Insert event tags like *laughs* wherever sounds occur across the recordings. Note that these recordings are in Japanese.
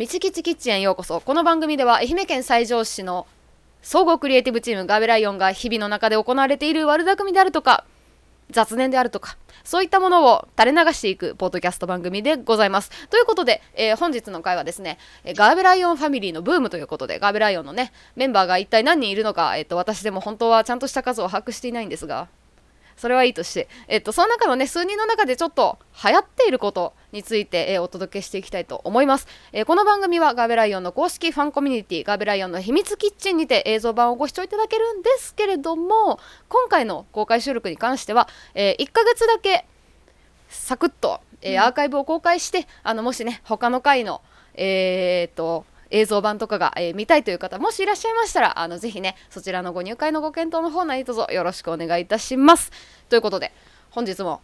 みちきちキッチンへようこそこの番組では愛媛県西条市の総合クリエイティブチームガーベライオンが日々の中で行われている悪巧みであるとか雑念であるとかそういったものを垂れ流していくポッドキャスト番組でございます。ということで、えー本日の回はですね、ガーベライオンファミリーのブームということで、ガーベライオンのね、メンバーが一体何人いるのか、えっ、と、私でも本当はちゃんとした数を把握していないんですが、それはいいとして、えっと、その中のね、数人の中でちょっと流行っていることについて、えーお届けしていきたいと思います、えーこの番組はガーベライオンの公式ファンコミュニティ、ガーベライオンの秘密キッチンにて映像版をご視聴いただけるんですけれども、今回の公開収録に関しては、え1ヶ月だけサクッと、えーアーカイブを公開して、あの、もしね、他の回の、えーっと、映像版とかが、えー見たいという方もしいらっしゃいましたらあのぜひねそちらのご入会のご検討の方何卒よろしくお願いいたします。ということで本日も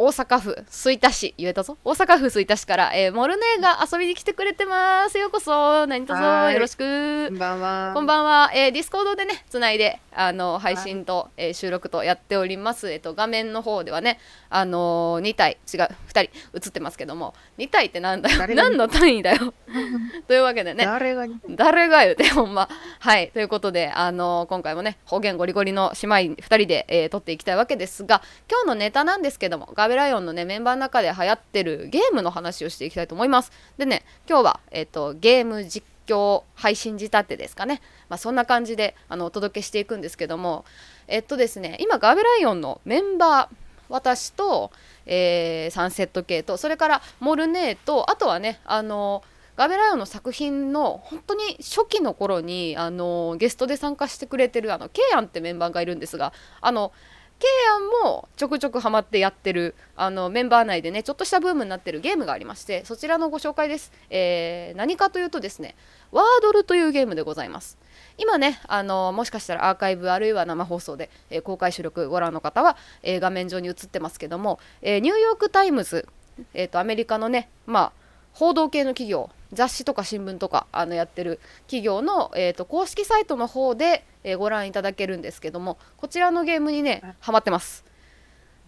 大阪府吹田市言えたぞ。大阪府吹田市から、えーモルネーが遊びに来てくれてます。ようこそ。何卒よろしく。こんばんは。こんばんは、えー、ディスコードでね、つないで、あの、配信と、えー収録とやっております。えっと、画面の方ではね、あのー、2体、違う、2人映ってますけども、2体ってなんだよ。何の単位だよ。*laughs* というわけでね、誰が誰が言うてほんま。はい。ということであの今回もね方言ゴリゴリの姉妹2人で、えー撮っていきたいわけですが今日のネタなんですけどもガーベライオンのねメンバーの中で流行ってるゲームの話をしていきたいと思います。でね今日は、えっとゲーム実況配信仕立てですかね、まあ、そんな感じであのお届けしていくんですけども。えっとですね今ガーベライオンのメンバー私と、えーサンセット系とそれからモルネーとあとはねあのガーベライオンの作品の本当に初期の頃にあのゲストで参加してくれてるあのケイアンってメンバーがいるんですがあのケイアンもちょくちょくハマってやってるあのメンバー内でねちょっとしたブームになってるゲームがありましてそちらのご紹介です、えー何かというとですねワードルというゲームでございます。今ねあのもしかしたらアーカイブあるいは生放送で、えー公開収録ご覧の方は、えー画面上に映ってますけども、えニューヨーク・タイムズ、えーとアメリカのねまあ報道系の企業雑誌とか新聞とかあのやってる企業の、えー、と公式サイトの方で、えーご覧いただけるんですけどもこちらのゲームにねハマってます。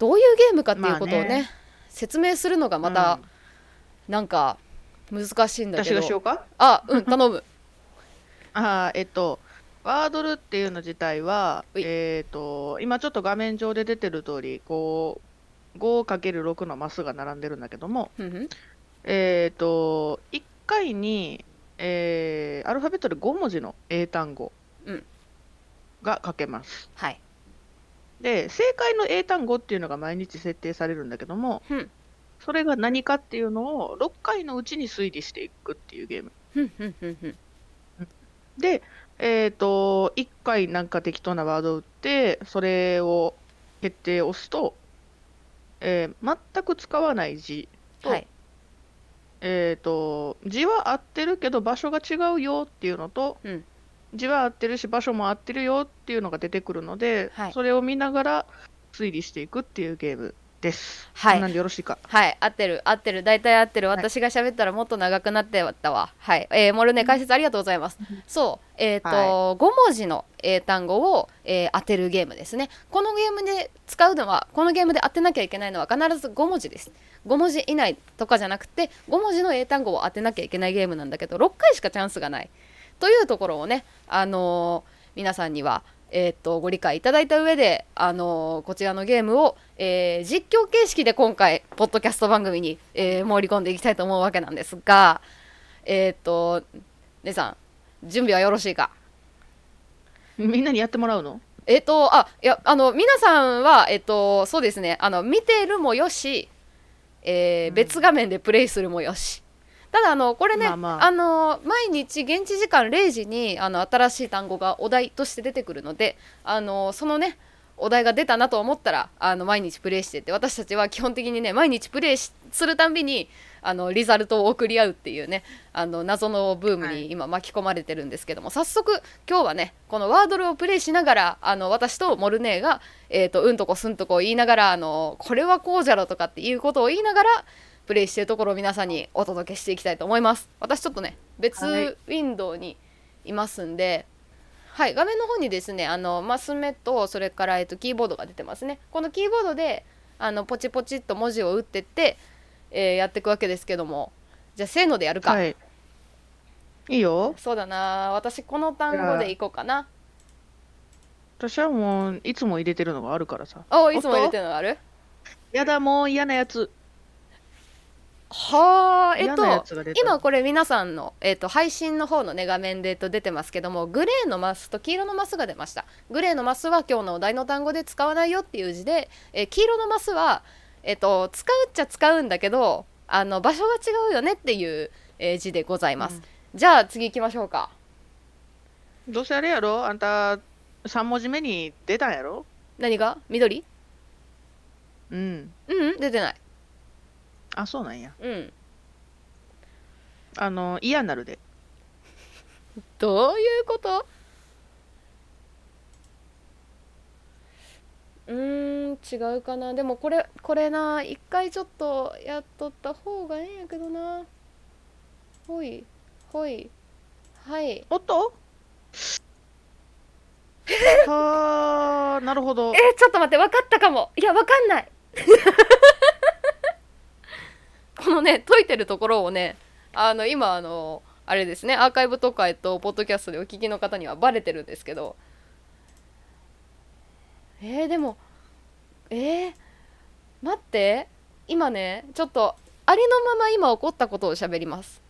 どういうゲームかっていうことをね,、まあね。説明するのがまた、なんか難しいんだけ私どがしようか？あうん頼む。*laughs* あーえっと、ワードルっていうの自体は、えっと、今ちょっと画面上で出てる通り、こう、5×6 のマスが並んでるんだけども、ふんふんえっと、1回に、えーアルファベットで5文字の英単語うん。が書けます。はい。で、正解の英単語っていうのが毎日設定されるんだけども、ふん。それが何かっていうのを6回のうちに推理していくっていうゲーム。ふんふんふんふん。で、えっ、と、1回なんか適当なワードを打って、それを決定を押すと、えー全く使わない字と、はいえっ、と、字は合ってるけど場所が違うよっていうのと、うん。字は合ってるし場所も合ってるよっていうのが出てくるので、はい。それを見ながら推理していくっていうゲームです。はいなんでよろしいか？はい、合ってる、合ってる、大体合ってる。私が喋ったらもっと長くなってたわ。はい、えー、モルネ解説ありがとうございます。そう、えっ、と、は5文字の英単語を、えー当てるゲームですね。このゲームで使うのは、このゲームで当てなきゃいけないのは必ず5文字です。5文字以内とかじゃなくて、5文字の英単語を当てなきゃいけないゲームなんだけど、6回しかチャンスがない。というところをね、あのー皆さんには、えーっとご理解いただいた上で、あのーこちらのゲームを、えー実況形式で今回ポッドキャスト番組に、えー盛り込んでいきたいと思うわけなんですがえーっと姉さん準備はよろしいか？みんなにやってもらうの？えーっとあいやあの皆さんはえーっとそうですねあの見てるもよし、え別画面でプレイするもよしただあのこれね、まあまあ。あの毎日現地時間0時にあの新しい単語がお題として出てくるのであのそのねお題が出たなと思ったらあの毎日プレイしてて私たちは基本的にね毎日プレイしするたんびにあのリザルトを送り合うっていうねあの謎のブームはい。に今巻き込まれてるんですけども、早速今日はねこのワードルをプレイしながらあの私とモルネーが、えー、とうんとこすんとこ言いながらあのこれはこうじゃろとかっていうことを言いながらプレイしてるところを皆さんにお届けしていきたいと思います私ちょっとね別はいウィンドウにいますんで、はい、画面の方にですねあのマス目とそれから、えっと、キーボードが出てますねこのキーボードであのポチポチっと文字を打ってって、えーやっていくわけですけどもじゃあせーのでやるか、はい。いいよ。そうだな私この単語でいこうかな私はもう、いつも入れてるのがあるからさ。おいつも入れてるのがある？やだ、もう嫌なやつ。はあえっと。今これ皆さんの、えっと、配信の方のね画面で、えっと、出てますけどもグレーのマスと黄色のマスが出ました。グレーのマスは今日のお題の単語で使わないよっていう字で、えー黄色のマスは、えっと、使うっちゃ使うんだけどあの場所が違うよねっていう、えー字でございます、じゃあ次行きましょうか。どうせあれやろ？あんた、3文字目に出たんやろ？何が？緑？うん。うんうん出てないあ、そうなんや。うん。あの、嫌になるで。*laughs* どういうこと？うーん違うかな。でもこれこれな一回ちょっとやっとった方がええんやけどな。ほいほいはい。おっとはあ、なるほど。え。ちょっと待って分かったかも。いや分かんないこのね解いてるところをねあの今あのあれですねアーカイブとか、えっと、ポッドキャストでお聞きの方にはバレてるんですけど。えー、でもえー、待って今ねちょっとありのまま今起こったことを喋ります。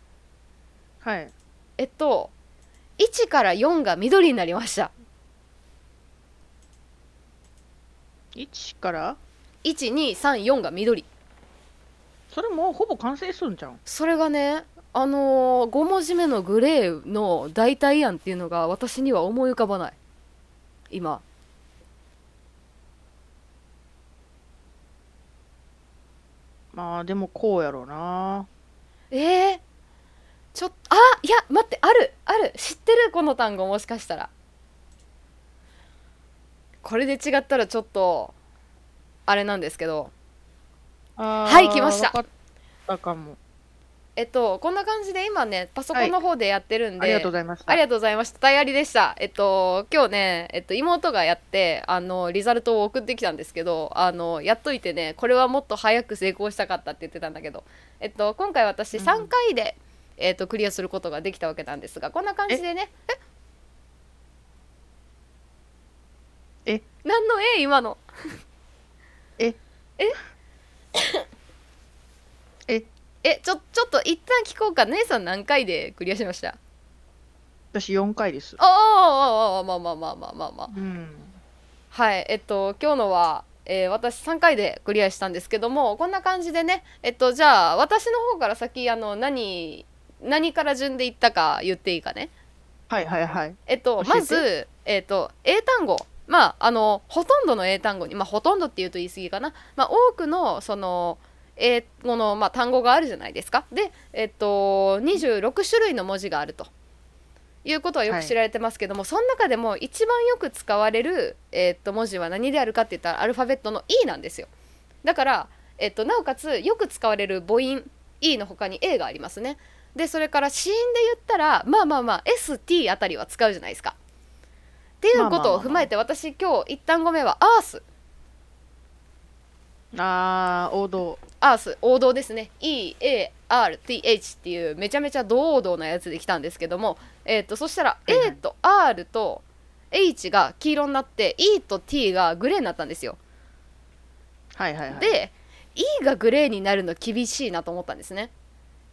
はい。えっと1から4が緑になりました。1から？1234が緑それもうほぼ完成するんじゃん。それがねあのー、5文字目のグレーの代替案っていうのが私には思い浮かばない。今。まあ、でもこうやろうな。えー、ちょっあいや待ってあるある。知ってる？この単語もしかしたら。これで違ったらちょっとあれなんですけどははい来ましたたかも。えっとこんな感じで今ねパソコンの方でやってるんで、ありがとうございました。ありがとうございました。大ありでした。えっと、今日ね、えっと、妹がやって、あの、リザルトを送ってきたんですけど、あの、やっといてね、これはもっと早く成功したかったって言ってたんだけど、えっと、今回私うん3回で、えっと、クリアすることができたわけなんですが、こんな感じでね、え？え？何のえ今の。え？え？ええ、ちょ、ちょっと一旦聞こうか。姉さん何回でクリアしました？私4回です。ああ、ああ、まあまあまあまあまあまあ。うん。はい、えっと、今日のは、えー私3回でクリアしたんですけども、こんな感じでね、えっと、じゃあ、私の方から先、あの、何、何から順でいったか言っていいかね？はいはいはい。えっと、まず、えっと、英単語。まあ、あの、ほとんどの英単語に、まあ、ほとんどって言うと言い過ぎかな。まあ、多くの、その、英語の、まあ、単語があるじゃないですか。で、えっと、26種類の文字があると。いうことはよく知られてますけども、その中でも一番よく使われる、えっと文字は何であるかって言ったらアルファベットの E なんですよだから、えっとなおかつよく使われる母音 E の他に A がありますねでそれから子音で言ったらまあまあまあ ST あたりは使うじゃないですかっていうことを踏まえて私今日一単語目はアース。あー、王道。アース王道ですね。EARTH っていうめちゃめちゃ堂々なやつで来たんですけども、えー、とそしたら A と R と H が黄色になって E と T がグレーになったんですよ。はいはいはい。で E がグレーになるの厳しいなと思ったんですね。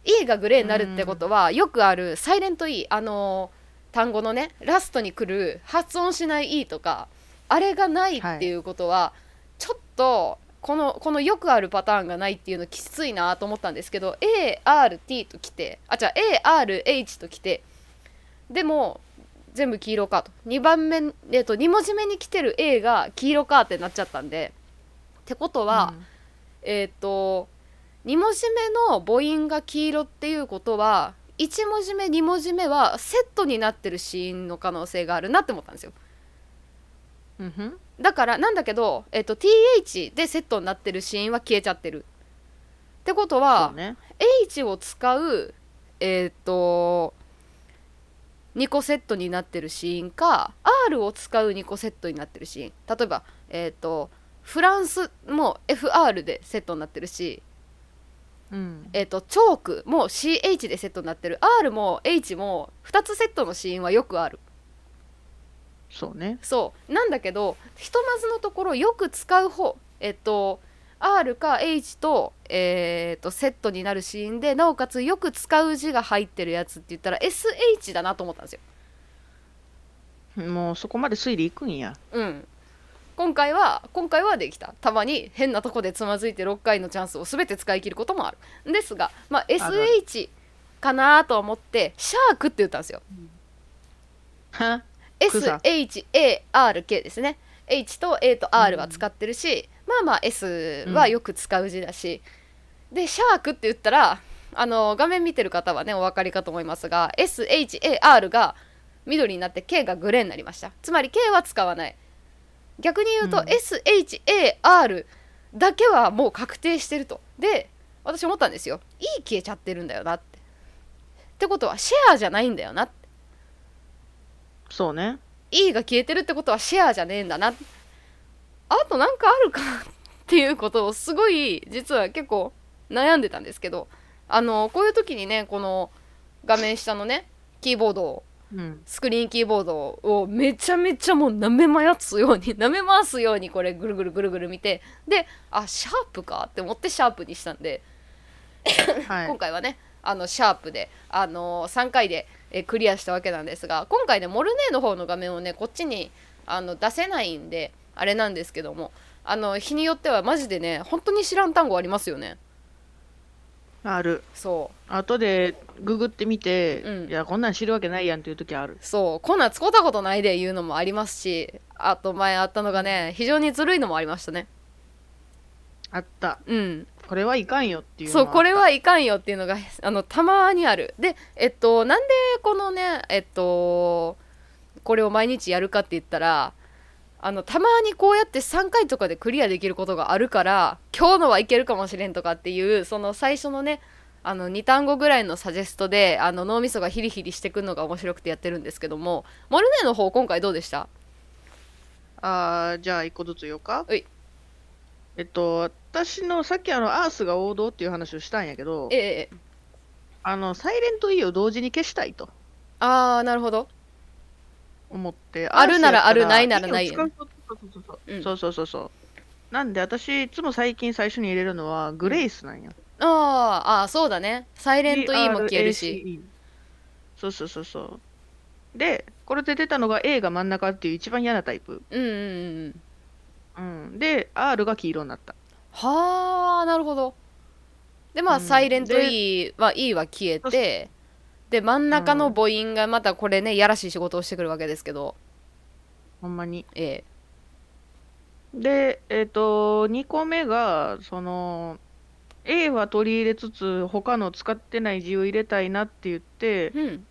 E がグレーになるってことはよくあるサイレント E あのー単語のねラストに来る発音しない E とかあれがないっていうことは、ちょっとこのこのよくあるパターンがないっていうのきついなと思ったんですけど ART と来てあじゃあ ARH と来てでも全部黄色かと。2番目、えっと、2文字目に来てる A が黄色かってなっちゃったんでってことは、うん。えっ、と2文字目の母音が黄色っていうことは1文字目2文字目はセットになってる子音の可能性があるなって思ったんですよ。うんふん。だからなんだけど、えっと TH でセットになってる子音は消えちゃってる。ってことそはう、ね。H を使うえっ、と2個セットになってる子音か R を使う2個セットになってる子音例えばえっ、とフランスも FR でセットになってるしうん。えっとチョークも CH でセットになってる。R も H も2つセットのシーンはよくある。そうね。そう。なんだけどひとまずのところよく使う方えっと R か H と,、えー、とセットになるシーンでなおかつよく使う字が入ってるやつって言ったら SH だなと思ったんですよ。もうそこまで推理いくんや。うん今回は今回はできた。たまに変なとこでつまずいて6回のチャンスを全て使い切ることもある。ですが、まあ、る SH かなと思ってシャークって言ったんですよ。SHARK ですね。H と A と R は使ってるし、まあまあ S はよく使う字だし、でシャークって言ったらあの画面見てる方はねお分かりかと思いますが SHAR が緑になって K がグレーになりました。つまり K は使わない逆に言うと、うん。SHAR だけはもう確定してると。で私思ったんですよ。E 消えちゃってるんだよなって。ってことはシェアじゃないんだよなって。そうね。E が消えてるってことはシェアじゃねえんだな。あとなんかあるかなっていうことをすごい実は結構悩んでたんですけどあのこういう時にねこの画面下のねキーボードをうんスクリーンキーボードをめちゃめちゃもう舐め回すように *laughs* 舐め回すようにこれぐるぐるぐるぐる見てであシャープかって思ってシャープにしたんではい。*laughs* 今回はねあのシャープで、あの3回でえクリアしたわけなんですが今回ねモルネーの方の画面をねこっちにあの出せないんであれなんですけどもあの日によってはマジでね本当に知らん単語ありますよねある。そ後でググってみて、うん。いやこんなん知るわけないやんっていう時ある。うそう。こんなん使ったことないで言うのもありますしあと前あったのがね非常にずるいのもありましたね。あった。うん。これはいかんよっていうのそうはこれはいかんよっていうのがあのたまにある。でえっとなんでこのねえっとこれを毎日やるかって言ったらあのたまにこうやって3回とかでクリアできることがあるから今日のはいけるかもしれんとかっていうその最初のねあの2単語ぐらいのサジェストであの脳みそがヒリヒリしてくるのが面白くてやってるんですけどもモルネーの方今回どうでした？あーじゃあ一個ずつ言おうか。うい。えっと私のさっきあのアースが王道っていう話をしたんやけどええええ。あのサイレント E を同時に消したいと。ああなるほど思ってあるならあるないならない E を使うそうそうそうそううん。そうそうそうそう。なんで私いつも最近最初に入れるのはグレイスなんやあーあーそうだね。サイレント E も消えるし。GRACE そうそうそうそう。でこれで出たのが A が真ん中っていう一番嫌なタイプ、うんうんうんうん。うん、で R が黄色になった。はあなるほど。でまあ、うん。サイレントで E は E は消えてで真ん中の母音がまたこれねやらしい仕事をしてくるわけですけど。ほんまに。えでえっ、と2個目がその A は取り入れつつ他の使ってない字を入れたいなって言ってえうん。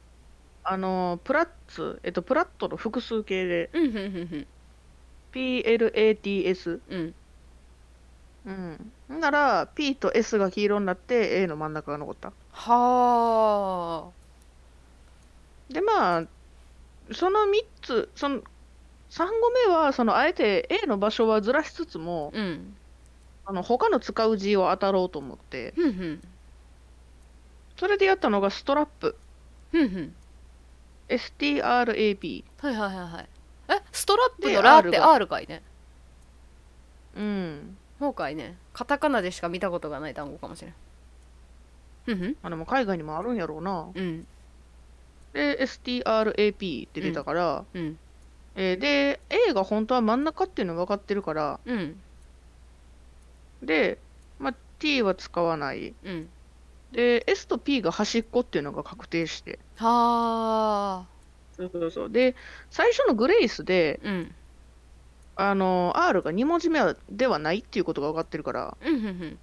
あのプラッツ、えっと、プラットの複数形で。うん PLATS うんうん。んなら P と S が黄色になって A の真ん中が残った。はあでまあその3つその3個目はそのあえて A の場所はずらしつつもうん。あの他の使う字を当たろうと思って。それでやったのがストラップ。ふんふん。STRAP はいはいはいはい。えストラップでのラってが。R かいね。うん。そうかいね。カタカナでしか見たことがない単語かもしれん。ふんふん。あでも海外にもあるんやろうな。うんで STRAP って出たから、うん。えーで A が本当は真ん中っていうの分かってるからうん。で、まあ、T は使わない。うん。で S と P が端っこっていうのが確定して。はあ。そうそうそう。で最初のグレイスでうん。あの R が2文字目ではないっていうことが分かってるから。うんん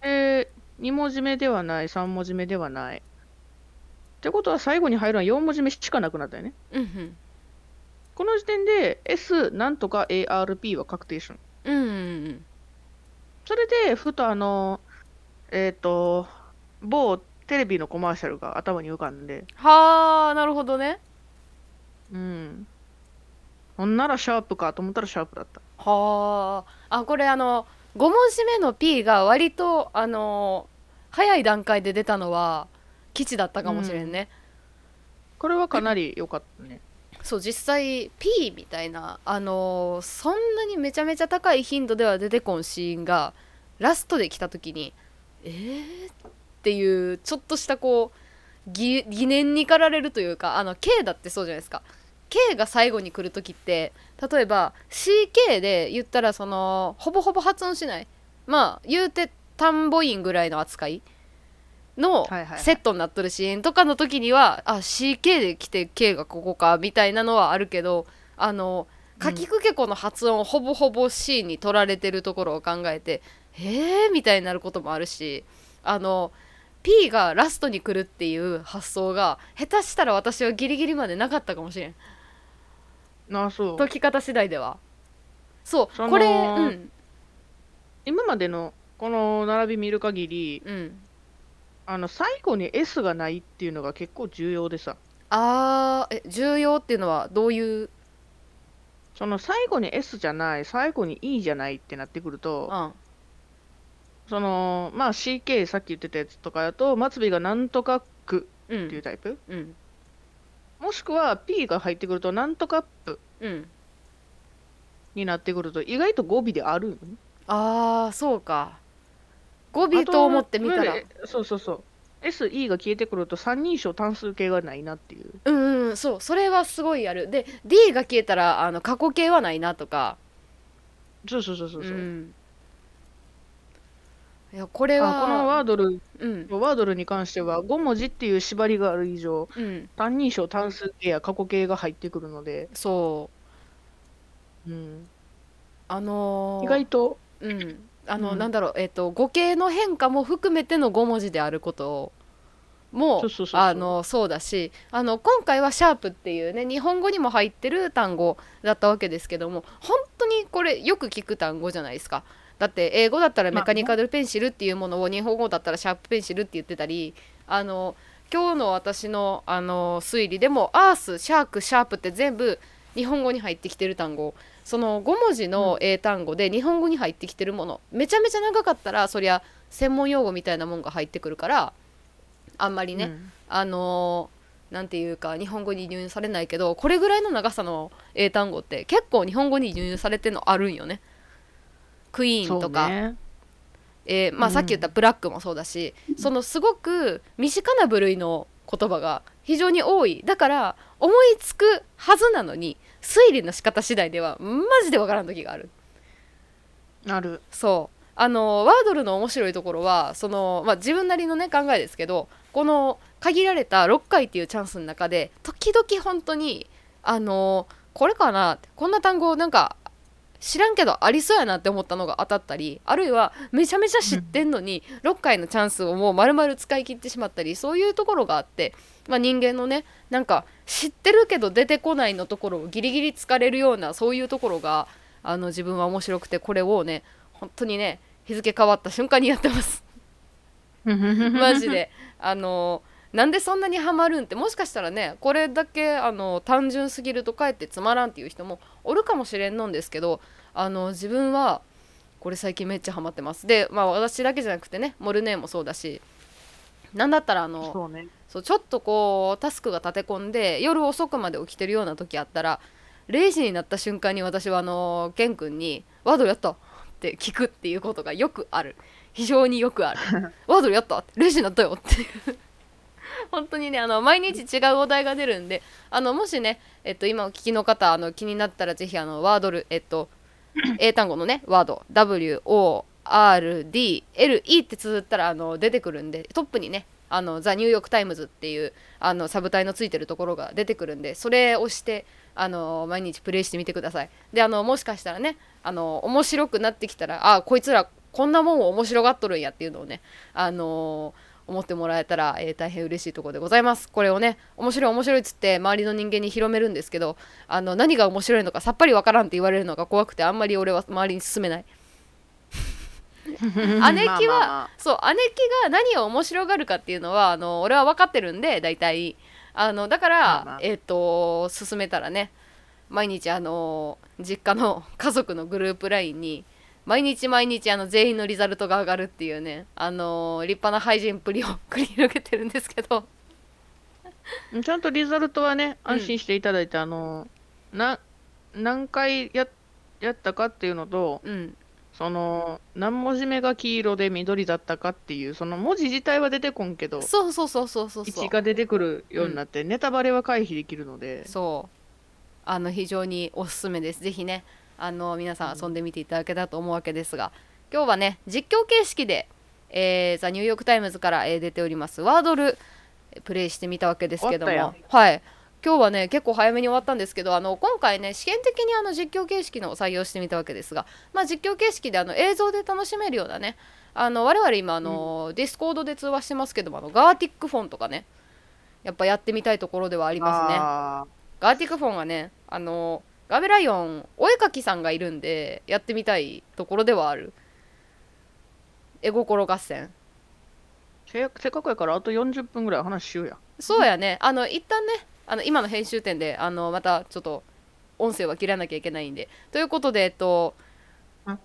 で2文字目ではない3文字目ではないってことは最後に入るのは4文字目しかなくなったよね。うんふん。この時点で S なんとか ARP は確定したのうんうんうん。それでふとあのえっ、と某テレビのコマーシャルが頭に浮かんで。はあなるほどね。うん。ほんならシャープかと思ったらシャープだった。はあ。あこれあの5文字目の P が割とあの早い段階で出たのは基地だったかもしれんね、これはかなり良かったね。そう実際 P みたいなあのーそんなにめちゃめちゃ高い頻度では出てこんシーンがラストで来た時にえー、っていうちょっとしたこう疑疑念に駆られるというかあの K だってそうじゃないですか。K が最後に来る時って例えば CK で言ったらそのほぼほぼ発音しない。まあ言うて田んぼ院ぐらいの扱いのセットになっとるシーンとかの時には、あ CK で来て K がここかみたいなのはあるけどあのかきくけこの発音ほぼほぼ C に取られてるところを考えてえーみたいになることもあるしあの P がラストに来るっていう発想が下手したら私はギリギリまでなかったかもしれん。ああ、そう。解き方次第では。そうこれうん。今までのこの並び見る限り、うんあの、最後に S がないっていうのが結構重要でさ。あーえ重要っていうのはどういう？その最後に S じゃない、最後に E じゃないってなってくると、うん。その、まあ CK さっき言ってたやつとかだと、末尾がなんとかくうっていうんタイプ、うん。もしくは P が入ってくると、なんとかっぷうん。になってくると、意外と語尾であるよね。あーそうか語尾と思ってみたら。そうそうそう。SE が消えてくると三人称単数形がないなっていう。うんうんそう。それはすごいやる。で D が消えたらあの過去形はないなとか。そうそうそうそうそう。ん。いやこれはあこのワードル、うん。ワードルに関しては5文字っていう縛りがある以上、うん。単人称単数形や過去形が入ってくるので、そう。うん、あのー意外と、うんあの、うん。なんだろうえっ、と語形の変化も含めての5文字であることもそうそうそうそう。あのそうだしあの今回は「シャープっていうね日本語にも入ってる単語だったわけですけども本当にこれよく聞く単語じゃないですか。だって英語だったらメカニカルペンシルっていうものを日本語だったらシャープペンシルって言ってたりあの今日の私のあの推理でもアースシャークシャープって全部日本語に入ってきてる単語その5文字の英単語で日本語に入ってきてるもの。めちゃめちゃ長かったらそりゃ専門用語みたいなもんが入ってくるからあんまりね、うん。あのーなんていうか日本語に輸入されないけどこれぐらいの長さの英単語って結構日本語に輸入されてるのあるんよね。クイーンとか、ね。えーまあ、うんさっき言ったブラックもそうだし、そのすごく身近な部類の言葉が非常に多いだから思いつくはずなのに推理の仕方次第ではマジでわからん時がある。ある。そうあのワードルの面白いところはその、まあ、自分なりのね考えですけどこの限られた6回っていうチャンスの中で時々本当にあのこれかなこんな単語なんか知らんけどありそうやなって思ったのが当たったりあるいはめちゃめちゃ知ってんのに6回のチャンスをもう丸々使い切ってしまったりそういうところがあって、まあ、人間のねなんか知ってるけど出てこないのところをギリギリ疲れるようなそういうところがあの自分は面白くてこれをね本当にね日付変わった瞬間にやってます。*laughs* マジで。あのなんでそんなにハマるんってもしかしたらねこれだけあの単純すぎるとかえってつまらんっていう人もおるかもしれんのんですけどあの自分はこれ最近めっちゃハマってますでまあ私だけじゃなくてねモルネーもそうだしなんだったらあのそうね。そうちょっとこうタスクが立て込んで夜遅くまで起きてるような時あったら0時になった瞬間に私はあのケン君に「ワードルやった?」って聞くっていうことがよくある非常によくある「*laughs* ワードルやった?」って「0時になったよ」っていう *laughs* 本当にねあの毎日違うお題が出るんであのもしね、えっと、今お聞きの方あの気になったらぜひあのワードルえっと *clears throat* 英単語のねワード WORDLE って綴ったらあの出てくるんでトップにねあのザ・ニューヨーク・タイムズっていうあのサブタイのついてるところが出てくるんでそれを押してあの毎日プレイしてみてください。であのもしかしたらねあの面白くなってきたらあこいつらこんなもんを面白がっとるんやっていうのをねあの思ってもらえたら、えー大変嬉しいところでございます。これをね面白い面白いっつって周りの人間に広めるんですけどあの何が面白いのかさっぱりわからんって言われるのが怖くてあんまり俺は周りに勧めない。*laughs* 姉貴は、まあまあまあ。そう姉貴が何を面白がるかっていうのはあの俺は分かってるんで大体。あのだから、まあまあ。えっ、と勧めたらね毎日あの実家の家族のグループ LINE に毎日毎日あの全員のリザルトが上がるっていうねあのー立派な廃人っぷりを繰り広げてるんですけど。ちゃんとリザルトはね、うん。安心していただいて、あの、な、何回や、やったかっていうのと、うん。その、何文字目が黄色で緑だったかっていう、その文字自体は出てこんけど、そうそうそうそうそうそう。1が出てくるようになって、ネタバレは回避できるので、そう。あの非常におすすめです。ぜひねあの皆さん遊んでみていただけたらと思うわけですが今日はね実況形式で、えーザ・ニューヨーク・タイムズから、えー出ておりますワードルえープレイしてみたわけですけども。はい。今日はね結構早めに終わったんですけどあの今回ね試験的にあの実況形式のを採用してみたわけですが、まあ、実況形式であの映像で楽しめるようなねあの我々今あの、 Discord で通話してますけどもあの Gartic Phone とかねやっぱやってみたいところではありますね。あ Gartic Phone はねあの GERBELION お絵かきさんがいるんでやってみたいところではある。絵心合戦。ーせせっかくやから、あと40分ぐらい話しようや。そうやね。あの一旦ねあの今の編集点であのまたちょっと音声は切らなきゃいけないんで。ということでえっとあ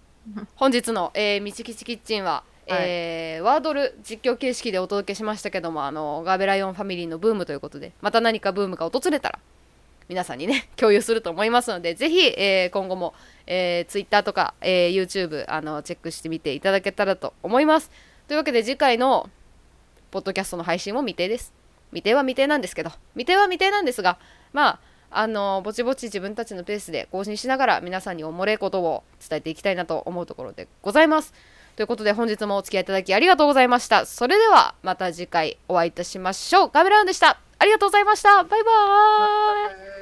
本日の、えー、みちきちキッチンは、えーワードル実況形式でお届けしましたけどもあのガベライオンファミリーのブームということでまた何かブームが訪れたら皆さんにね *laughs* 共有すると思いますのでぜひ、えー今後も、えー、Twitter とか、えー YouTube あのチェックしてみていただけたらと思います。というわけで次回のポッドキャストの配信も未定です。未定は未定なんですけど未定は未定なんですがまああのぼちぼち自分たちのペースで更新しながら皆さんにおもれいことを伝えていきたいなと思うところでございます。ということで本日もお付き合いいただきありがとうございました。それではまた次回お会いいたしましょう。ガメラウンでした。ありがとうございました。バイバーイ。